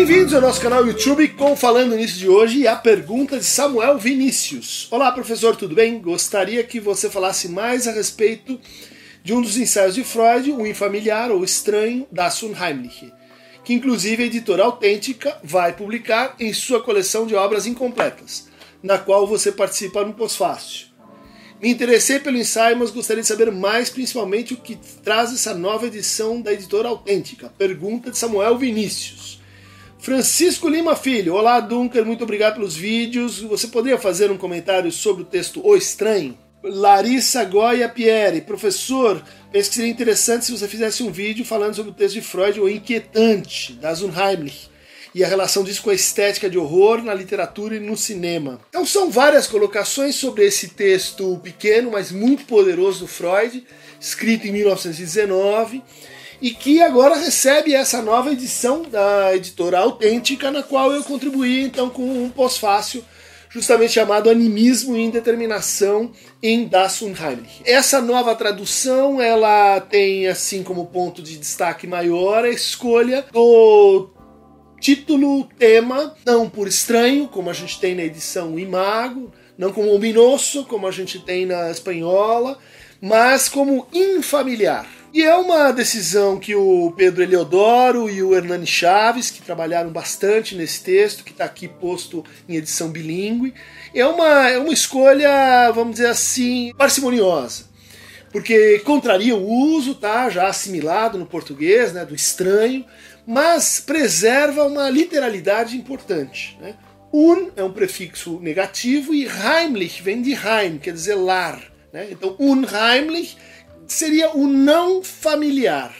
Bem-vindos ao nosso canal YouTube com Falando Nisso de hoje e a pergunta de Samuel Vinícius. Olá, professor, tudo bem? Gostaria que você falasse mais a respeito de um dos ensaios de Freud, o infamiliar ou estranho, das Unheimliche, que inclusive a editora Autêntica vai publicar em sua coleção de obras incompletas, na qual você participa no pós-fácil. Me interessei pelo ensaio, mas gostaria de saber mais, principalmente o que traz essa nova edição da editora Autêntica. Pergunta de Samuel Vinícius. Francisco Lima Filho, olá Dunker, muito obrigado pelos vídeos. Você poderia fazer um comentário sobre o texto O Estranho? Larissa Goya Pierre, professor, penso que seria interessante se você fizesse um vídeo falando sobre o texto de Freud, O Inquietante, das Unheimlich e a relação disso com a estética de horror na literatura e no cinema. Então são várias colocações sobre esse texto pequeno, mas muito poderoso do Freud, escrito em 1919 e que agora recebe essa nova edição da editora Autêntica, na qual eu contribuí então com um pós-fácil justamente chamado Animismo e Indeterminação em Das Unheimlich. Essa nova tradução, ela tem assim como ponto de destaque maior a escolha do título, tema, não por estranho, como a gente tem na edição Imago, não como ominoso, como a gente tem na espanhola, mas como infamiliar. E é uma decisão que o Pedro Eleodoro e o Hernani Chaves, que trabalharam bastante nesse texto, que está aqui posto em edição bilíngue, é uma, é uma escolha, vamos dizer assim, parcimoniosa. Porque contraria o uso, tá, já assimilado no português, né, do estranho, mas preserva uma literalidade importante. Né? Un é um prefixo negativo e Heimlich vem de Heim, quer dizer lar. Né? Então, unheimlich seria o não familiar.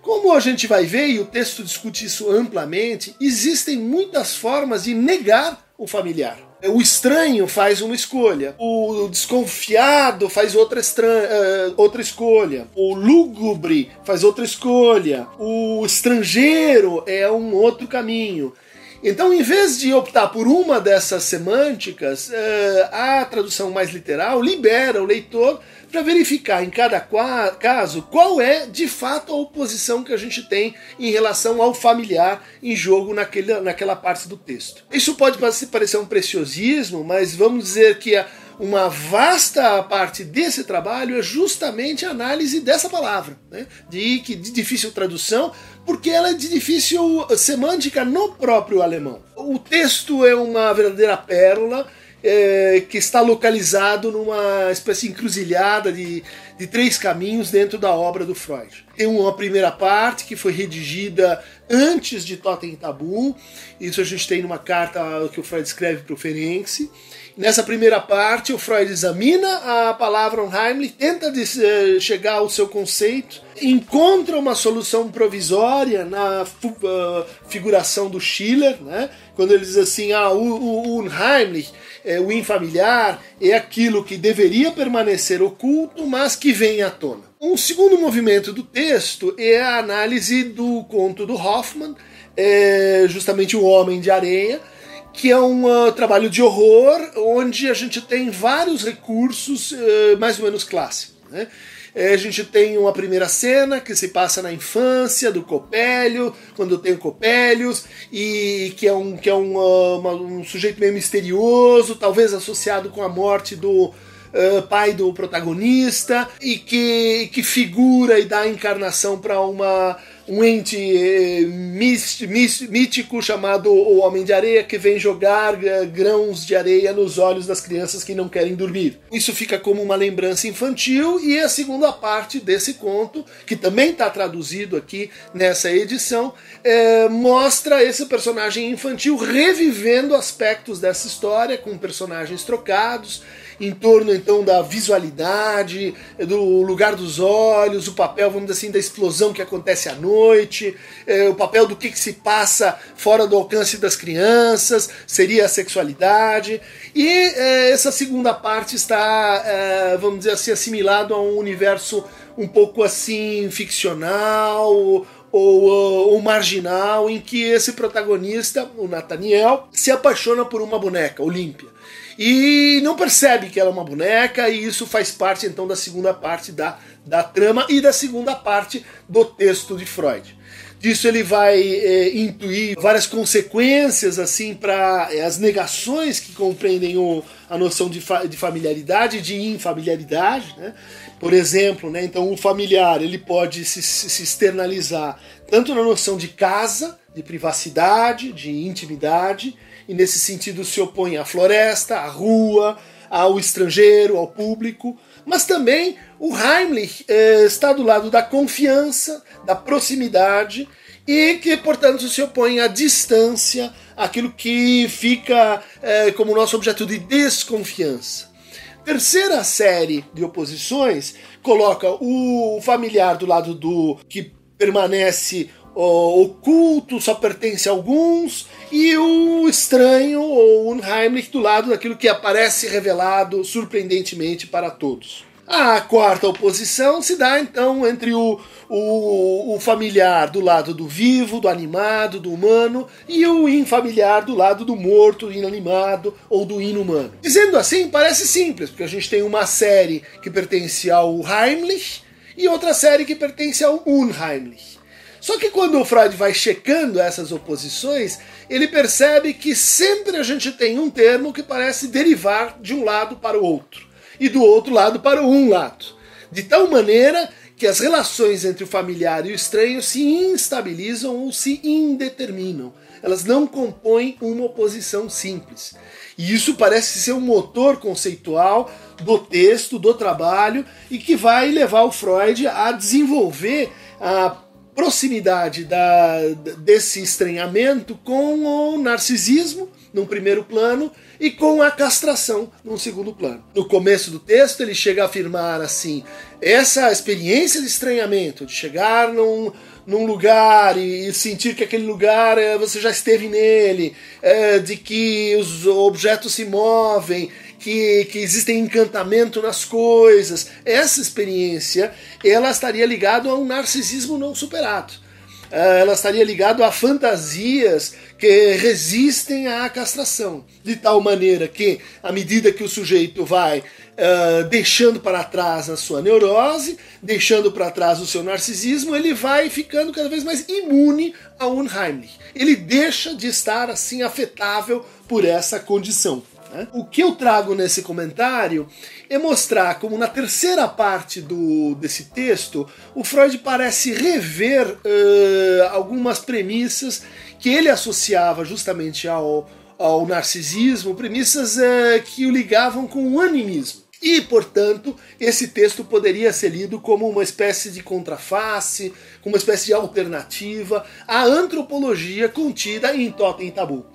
Como a gente vai ver, e o texto discute isso amplamente, existem muitas formas de negar o familiar. O estranho faz uma escolha, o desconfiado faz outra, uh, outra escolha, o lúgubre faz outra escolha, o estrangeiro é um outro caminho. Então, em vez de optar por uma dessas semânticas, uh, a tradução mais literal libera o leitor para verificar em cada caso qual é de fato a oposição que a gente tem em relação ao familiar em jogo naquele, naquela parte do texto. Isso pode parecer um preciosismo, mas vamos dizer que uma vasta parte desse trabalho é justamente a análise dessa palavra, né? de, de difícil tradução, porque ela é de difícil semântica no próprio alemão. O texto é uma verdadeira pérola é, que está localizado numa espécie de encruzilhada de, de três caminhos dentro da obra do Freud. Tem uma primeira parte que foi redigida antes de Totem Tabu, isso a gente tem numa carta que o Freud escreve para o Ferenczi. Nessa primeira parte, o Freud examina a palavra Unheimlich, tenta eh, chegar ao seu conceito, encontra uma solução provisória na uh, figuração do Schiller, né? quando ele diz assim: ah, o, o Unheimlich é, o infamiliar é aquilo que deveria permanecer oculto, mas que vem à tona. Um segundo movimento do texto é a análise do conto do Hoffman, é justamente O Homem de Areia, que é um uh, trabalho de horror onde a gente tem vários recursos uh, mais ou menos clássicos. Né? É, a gente tem uma primeira cena que se passa na infância do Copélio, quando tem o Copélios, e que é um, que é um, uh, uma, um sujeito meio misterioso, talvez associado com a morte do Uh, pai do protagonista e que, que figura e dá encarnação para uma um ente eh, mítico chamado o Homem de Areia que vem jogar eh, grãos de areia nos olhos das crianças que não querem dormir. Isso fica como uma lembrança infantil e a segunda parte desse conto, que também está traduzido aqui nessa edição, é, mostra esse personagem infantil revivendo aspectos dessa história com personagens trocados em torno então da visualidade, do lugar dos olhos, o papel, vamos dizer assim, da explosão que acontece à noite, é, o papel do que, que se passa fora do alcance das crianças, seria a sexualidade. E é, essa segunda parte está, é, vamos dizer assim, assimilado a um universo um pouco assim ficcional ou, ou, marginal, em que esse protagonista, o Nathaniel, se apaixona por uma boneca, Olímpia e não percebe que ela é uma boneca, e isso faz parte então da segunda parte da, da trama e da segunda parte do texto de Freud. disso ele vai é, intuir várias consequências assim para é, as negações que compreendem o, a noção de, fa de familiaridade e de infamiliaridade, né? Por exemplo, né, então o familiar ele pode se, se externalizar tanto na noção de casa, de privacidade, de intimidade, e nesse sentido se opõe à floresta, à rua, ao estrangeiro, ao público, mas também o Heimlich eh, está do lado da confiança, da proximidade e que, portanto, se opõe à distância, aquilo que fica eh, como nosso objeto de desconfiança. Terceira série de oposições coloca o familiar do lado do que permanece oculto, só pertence a alguns, e o estranho, ou Unheimlich, do lado daquilo que aparece revelado surpreendentemente para todos. A quarta oposição se dá então entre o, o, o, familiar do lado do vivo, do animado, do humano, e o infamiliar do lado do morto, inanimado ou do inumano. Dizendo assim, parece simples, porque a gente tem uma série que pertence ao Heimlich e outra série que pertence ao Unheimlich. Só que quando o Freud vai checando essas oposições, ele percebe que sempre a gente tem um termo que parece derivar de um lado para o outro e do outro lado para um lado. De tal maneira que as relações entre o familiar e o estranho se instabilizam ou se indeterminam. Elas não compõem uma oposição simples. E isso parece ser um motor conceitual do texto, do trabalho, e que vai levar o Freud a desenvolver a proximidade da, desse estranhamento com o narcisismo, num primeiro plano, e com a castração, num segundo plano. No começo do texto, ele chega a afirmar assim: essa experiência de estranhamento, de chegar num, num lugar e sentir que aquele lugar eh, você já esteve nele, eh, de que os objetos se movem, que, que existem encantamento nas coisas. Essa experiência ela estaria ligada a um narcisismo não superado. Eh, ela estaria ligada a fantasias que resistem à castração, de tal maneira que, à medida que o sujeito vai uh, deixando para trás a sua neurose, deixando para trás o seu narcisismo, ele vai ficando cada vez mais imune ao Unheimlich. Ele deixa de estar assim afetável por essa condição. Né? O que eu trago nesse comentário é mostrar como na terceira parte do, desse texto o Freud parece rever uh, algumas premissas que ele associava justamente ao, ao narcisismo, premissas uh, que o ligavam com o animismo. E, portanto, esse texto poderia ser lido como uma espécie de contraface, como uma espécie de alternativa à antropologia contida em Totem Tabu.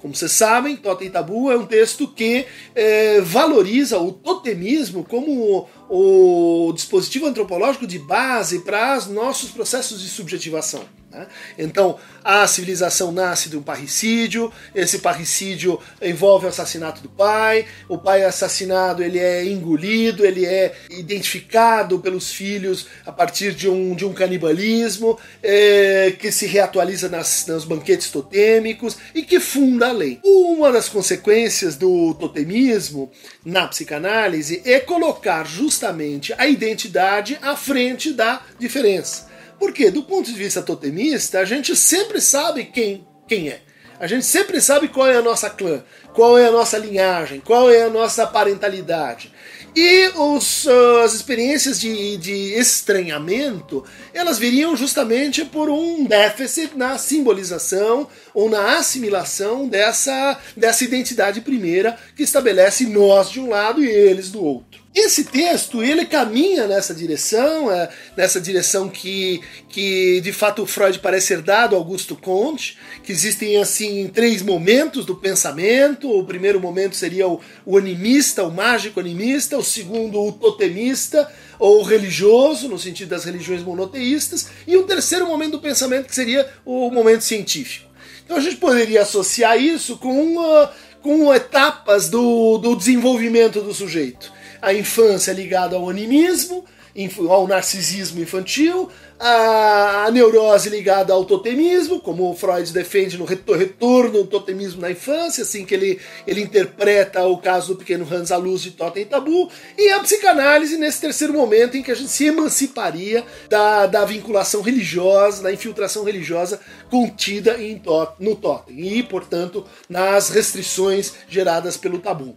Como vocês sabem, Totem Tabu é um texto que é, valoriza o totemismo como o, o dispositivo antropológico de base para os nossos processos de subjetivação. Né? Então, a civilização nasce de um parricídio, esse parricídio envolve o assassinato do pai, o pai é assassinado, ele é engolido, ele é identificado pelos filhos a partir de um, de um canibalismo, é, que se reatualiza nas, nos banquetes totêmicos e que funda a lei. Uma das consequências do totemismo na psicanálise é colocar justamente a identidade à frente da diferença. Porque, do ponto de vista totemista, a gente sempre sabe quem, quem é. A gente sempre sabe qual é a nossa clã, qual é a nossa linhagem, qual é a nossa parentalidade. E os, uh, as experiências de, de estranhamento, elas viriam justamente por um déficit na simbolização ou na assimilação dessa, dessa identidade primeira que estabelece nós de um lado e eles do outro. Esse texto ele caminha nessa direção, é, nessa direção que, que de fato Freud parece ser dado a Augusto Comte, que existem assim três momentos do pensamento. O primeiro momento seria o, o animista, o mágico animista, o segundo o totemista ou religioso, no sentido das religiões monoteístas, e o terceiro momento do pensamento que seria o momento científico. Então a gente poderia associar isso com, uh, com etapas do, do desenvolvimento do sujeito a infância ligada ao animismo, ao narcisismo infantil, a neurose ligada ao totemismo, como Freud defende no retorno do totemismo na infância, assim que ele, ele interpreta o caso do pequeno Hans à luz de Totem Tabu, e a psicanálise nesse terceiro momento em que a gente se emanciparia da, da vinculação religiosa, da infiltração religiosa contida em, no Totem, e, portanto, nas restrições geradas pelo tabu.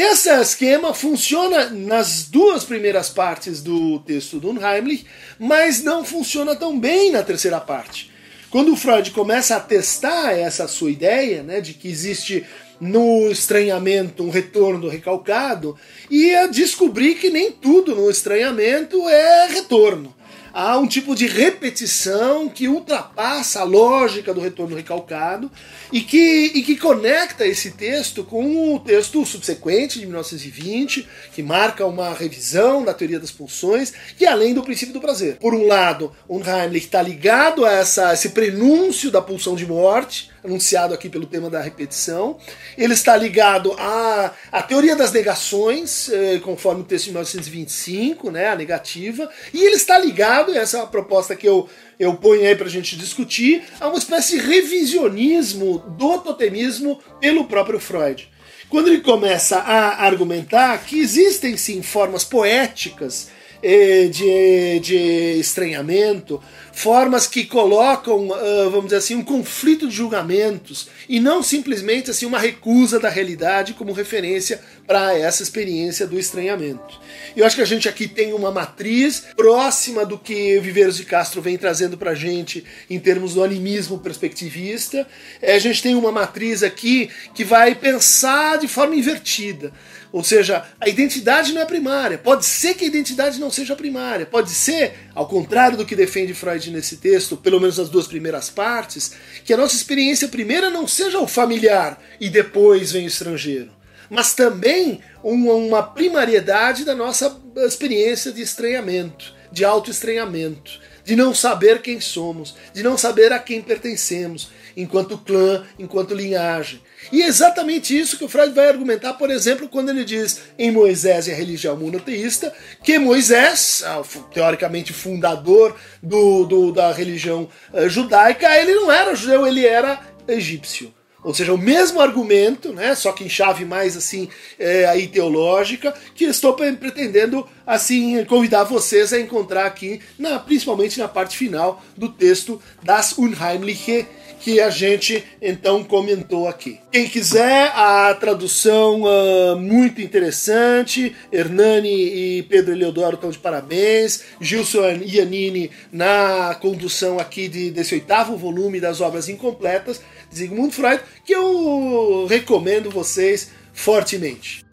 Esse esquema funciona nas duas primeiras partes do texto do Unheimlich, mas não funciona tão bem na terceira parte. Quando o Freud começa a testar essa sua ideia, né, de que existe no estranhamento um retorno do recalcado, e a descobrir que nem tudo no estranhamento é retorno há um tipo de repetição que ultrapassa a lógica do retorno recalcado e que, e que conecta esse texto com o texto subsequente de 1920, que marca uma revisão da teoria das pulsões, que é além do princípio do prazer. Por um lado, Unheimlich está ligado a essa, esse prenúncio da pulsão de morte, anunciado aqui pelo tema da repetição. Ele está ligado à, à teoria das negações, eh, conforme o texto de 1925, né, a negativa, e ele está ligado, essa é a proposta que eu, eu ponho aí para a gente discutir, a uma espécie de revisionismo do totemismo pelo próprio Freud. Quando ele começa a argumentar que existem sim formas poéticas de, de estranhamento, formas que colocam, uh, vamos dizer assim, um conflito de julgamentos e não simplesmente assim uma recusa da realidade como referência para essa experiência do estranhamento. Eu acho que a gente aqui tem uma matriz próxima do que Viveiros de Castro vem trazendo para a gente em termos do animismo perspectivista. É, a gente tem uma matriz aqui que vai pensar de forma invertida. Ou seja, a identidade não é primária. Pode ser que a identidade não seja primária. Pode ser, ao contrário do que defende Freud nesse texto, pelo menos nas duas primeiras partes, que a nossa experiência primeira não seja o familiar e depois vem o estrangeiro. Mas também uma, primariedade da nossa experiência de estranhamento, de autoestranhamento, de não saber quem somos, de não saber a quem pertencemos, enquanto clã, enquanto linhagem. E é exatamente isso que o Freud vai argumentar, por exemplo, quando ele diz em Moisés e a religião monoteísta, que Moisés, ah, teoricamente fundador do, do da religião uh, judaica, ele não era judeu, ele era egípcio. Ou seja, o mesmo argumento, né, só que em chave mais assim é, aí teológica, que estou pretendendo assim convidar vocês a encontrar aqui, na, principalmente na parte final do texto das Unheimliche que a gente então comentou aqui. Quem quiser, a tradução uh, muito interessante. Hernani e Pedro Eleodoro estão de parabéns. Gilson Iannini na condução aqui de, desse oitavo volume das obras incompletas de Sigmund Freud, que eu recomendo vocês fortemente.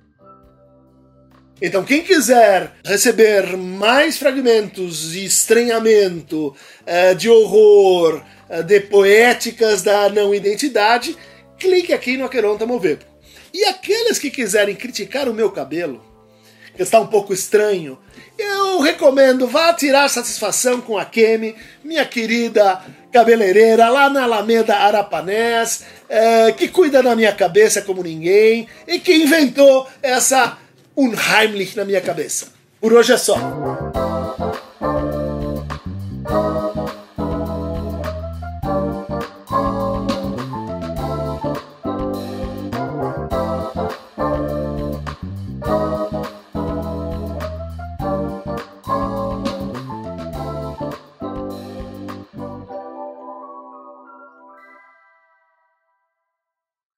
Então, quem quiser receber mais fragmentos de estranhamento, uh, de horror, eh, de poéticas da não identidade, clique aqui no Aqueronta Movepo. E aqueles que quiserem criticar o meu cabelo, que está um pouco estranho, eu recomendo vá tirar satisfação com a Kemi, minha querida cabeleireira lá na Alameda Arapanés, é, que cuida da minha cabeça como ninguém e que inventou essa Unheimlich na minha cabeça. Por hoje é só.